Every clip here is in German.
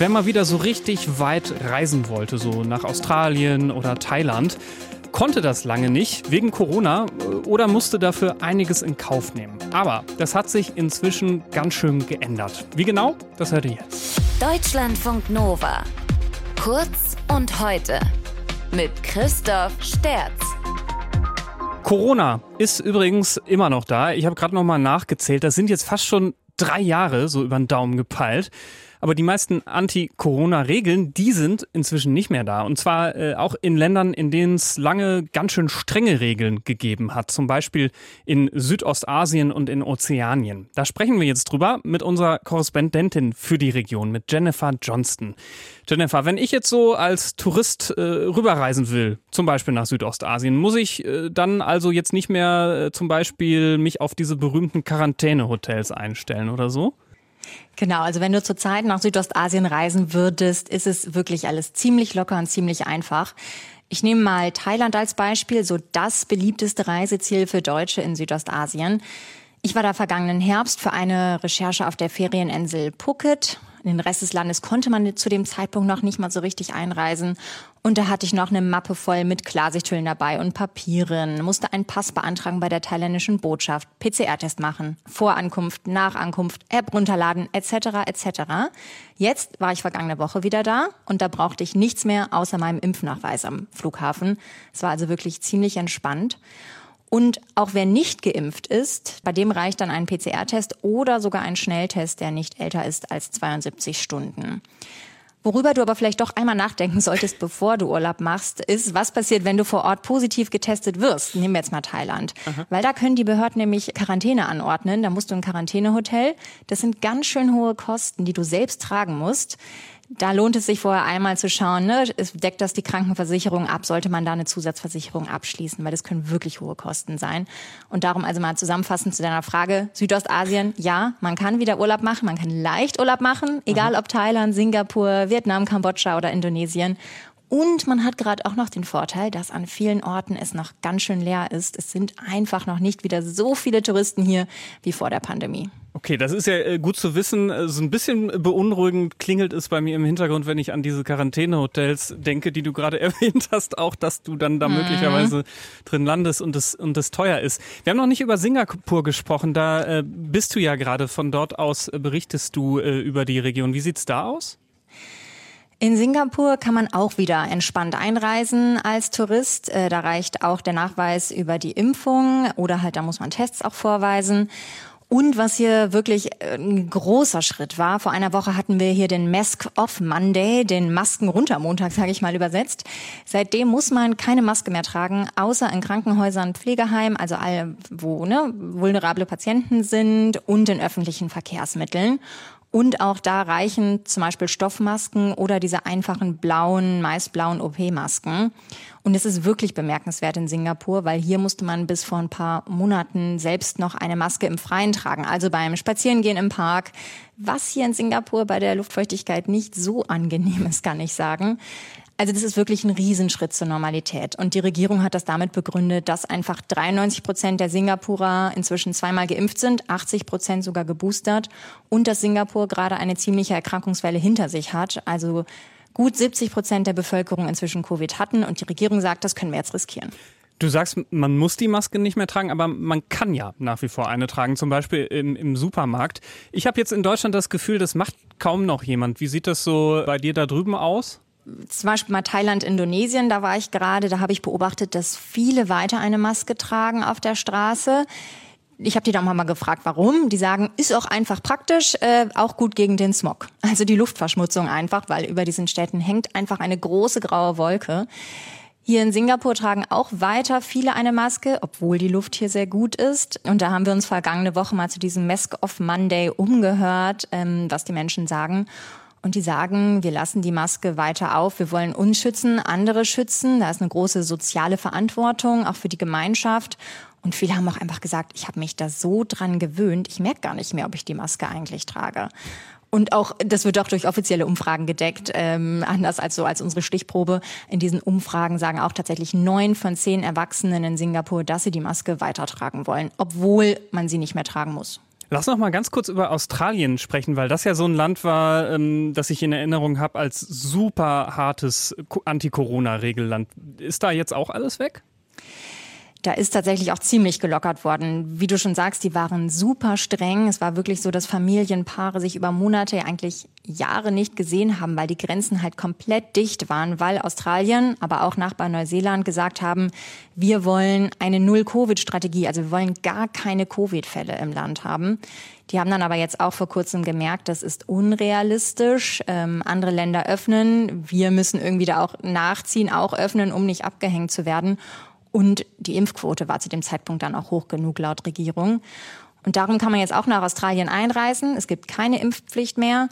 Wer mal wieder so richtig weit reisen wollte, so nach Australien oder Thailand, konnte das lange nicht wegen Corona äh, oder musste dafür einiges in Kauf nehmen. Aber das hat sich inzwischen ganz schön geändert. Wie genau? Das hört ihr jetzt. Deutschlandfunk Nova. Kurz und heute mit Christoph Sterz. Corona ist übrigens immer noch da. Ich habe gerade noch mal nachgezählt. Das sind jetzt fast schon drei Jahre so über den Daumen gepeilt. Aber die meisten Anti-Corona-Regeln, die sind inzwischen nicht mehr da. Und zwar äh, auch in Ländern, in denen es lange ganz schön strenge Regeln gegeben hat. Zum Beispiel in Südostasien und in Ozeanien. Da sprechen wir jetzt drüber mit unserer Korrespondentin für die Region, mit Jennifer Johnston. Jennifer, wenn ich jetzt so als Tourist äh, rüberreisen will, zum Beispiel nach Südostasien, muss ich äh, dann also jetzt nicht mehr äh, zum Beispiel mich auf diese berühmten Quarantänehotels einstellen oder so? Genau, also wenn du zurzeit nach Südostasien reisen würdest, ist es wirklich alles ziemlich locker und ziemlich einfach. Ich nehme mal Thailand als Beispiel, so das beliebteste Reiseziel für Deutsche in Südostasien. Ich war da vergangenen Herbst für eine Recherche auf der Ferieninsel Phuket in den Rest des Landes konnte man zu dem Zeitpunkt noch nicht mal so richtig einreisen. Und da hatte ich noch eine Mappe voll mit Klarsichthüllen dabei und Papieren, musste einen Pass beantragen bei der thailändischen Botschaft, PCR-Test machen, vor Ankunft, nach Ankunft, App runterladen, etc. etc. Jetzt war ich vergangene Woche wieder da und da brauchte ich nichts mehr außer meinem Impfnachweis am Flughafen. Es war also wirklich ziemlich entspannt. Und auch wer nicht geimpft ist, bei dem reicht dann ein PCR-Test oder sogar ein Schnelltest, der nicht älter ist als 72 Stunden. Worüber du aber vielleicht doch einmal nachdenken solltest, bevor du Urlaub machst, ist, was passiert, wenn du vor Ort positiv getestet wirst. Nehmen wir jetzt mal Thailand. Aha. Weil da können die Behörden nämlich Quarantäne anordnen. Da musst du ein Quarantänehotel. Das sind ganz schön hohe Kosten, die du selbst tragen musst. Da lohnt es sich vorher einmal zu schauen, ne, deckt das die Krankenversicherung ab, sollte man da eine Zusatzversicherung abschließen, weil das können wirklich hohe Kosten sein. Und darum also mal zusammenfassend zu deiner Frage, Südostasien, ja, man kann wieder Urlaub machen, man kann leicht Urlaub machen, egal ob Thailand, Singapur, Vietnam, Kambodscha oder Indonesien. Und man hat gerade auch noch den Vorteil, dass an vielen Orten es noch ganz schön leer ist. Es sind einfach noch nicht wieder so viele Touristen hier wie vor der Pandemie. Okay, das ist ja äh, gut zu wissen. Äh, so ein bisschen beunruhigend klingelt es bei mir im Hintergrund, wenn ich an diese Quarantänehotels denke, die du gerade erwähnt hast, auch dass du dann da mhm. möglicherweise drin landest und es und es teuer ist. Wir haben noch nicht über Singapur gesprochen. Da äh, bist du ja gerade. Von dort aus berichtest du über die Region. Wie sieht's da aus? In Singapur kann man auch wieder entspannt einreisen als Tourist. Da reicht auch der Nachweis über die Impfung oder halt da muss man Tests auch vorweisen. Und was hier wirklich äh, ein großer Schritt war, vor einer Woche hatten wir hier den Mask Off Monday, den Masken runter Montag, sage ich mal übersetzt. Seitdem muss man keine Maske mehr tragen, außer in Krankenhäusern, Pflegeheimen, also all, wo ne, vulnerable Patienten sind und in öffentlichen Verkehrsmitteln. Und auch da reichen zum Beispiel Stoffmasken oder diese einfachen blauen, meist blauen OP-Masken. Und es ist wirklich bemerkenswert in Singapur, weil hier musste man bis vor ein paar Monaten selbst noch eine Maske im Freien tragen, also beim Spazierengehen im Park. Was hier in Singapur bei der Luftfeuchtigkeit nicht so angenehm ist, kann ich sagen. Also das ist wirklich ein Riesenschritt zur Normalität. Und die Regierung hat das damit begründet, dass einfach 93 Prozent der Singapurer inzwischen zweimal geimpft sind, 80 Prozent sogar geboostert und dass Singapur gerade eine ziemliche Erkrankungswelle hinter sich hat. Also gut 70 Prozent der Bevölkerung inzwischen Covid hatten und die Regierung sagt, das können wir jetzt riskieren. Du sagst, man muss die Maske nicht mehr tragen, aber man kann ja nach wie vor eine tragen, zum Beispiel im, im Supermarkt. Ich habe jetzt in Deutschland das Gefühl, das macht kaum noch jemand. Wie sieht das so bei dir da drüben aus? Zum Beispiel mal Thailand, Indonesien, da war ich gerade, da habe ich beobachtet, dass viele weiter eine Maske tragen auf der Straße. Ich habe die dann mal gefragt, warum. Die sagen, ist auch einfach praktisch, äh, auch gut gegen den Smog. Also die Luftverschmutzung einfach, weil über diesen Städten hängt einfach eine große graue Wolke. Hier in Singapur tragen auch weiter viele eine Maske, obwohl die Luft hier sehr gut ist. Und da haben wir uns vergangene Woche mal zu diesem Mask of Monday umgehört, ähm, was die Menschen sagen. Und die sagen, wir lassen die Maske weiter auf, wir wollen uns schützen, andere schützen. Da ist eine große soziale Verantwortung, auch für die Gemeinschaft. Und viele haben auch einfach gesagt, ich habe mich da so dran gewöhnt, ich merke gar nicht mehr, ob ich die Maske eigentlich trage. Und auch, das wird auch durch offizielle Umfragen gedeckt, ähm, anders als so als unsere Stichprobe. In diesen Umfragen sagen auch tatsächlich neun von zehn Erwachsenen in Singapur, dass sie die Maske weitertragen wollen, obwohl man sie nicht mehr tragen muss. Lass noch mal ganz kurz über Australien sprechen, weil das ja so ein Land war, ähm, das ich in Erinnerung habe als super hartes Anti-Corona-Regelland. Ist da jetzt auch alles weg? Da ist tatsächlich auch ziemlich gelockert worden. Wie du schon sagst, die waren super streng. Es war wirklich so, dass Familienpaare sich über Monate, eigentlich Jahre nicht gesehen haben, weil die Grenzen halt komplett dicht waren, weil Australien, aber auch Nachbar Neuseeland gesagt haben, wir wollen eine Null-Covid-Strategie, also wir wollen gar keine Covid-Fälle im Land haben. Die haben dann aber jetzt auch vor kurzem gemerkt, das ist unrealistisch. Ähm, andere Länder öffnen, wir müssen irgendwie da auch nachziehen, auch öffnen, um nicht abgehängt zu werden. Und die Impfquote war zu dem Zeitpunkt dann auch hoch genug laut Regierung. Und darum kann man jetzt auch nach Australien einreisen. Es gibt keine Impfpflicht mehr.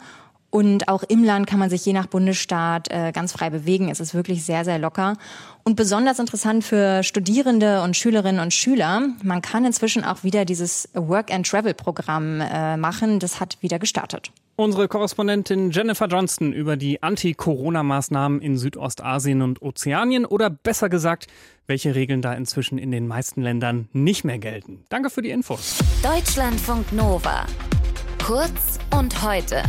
Und auch im Land kann man sich je nach Bundesstaat äh, ganz frei bewegen. Es ist wirklich sehr, sehr locker. Und besonders interessant für Studierende und Schülerinnen und Schüler. Man kann inzwischen auch wieder dieses Work-and-Travel-Programm äh, machen. Das hat wieder gestartet. Unsere Korrespondentin Jennifer Johnston über die Anti-Corona-Maßnahmen in Südostasien und Ozeanien oder besser gesagt, welche Regeln da inzwischen in den meisten Ländern nicht mehr gelten. Danke für die Infos. Deutschlandfunk Nova. Kurz und heute.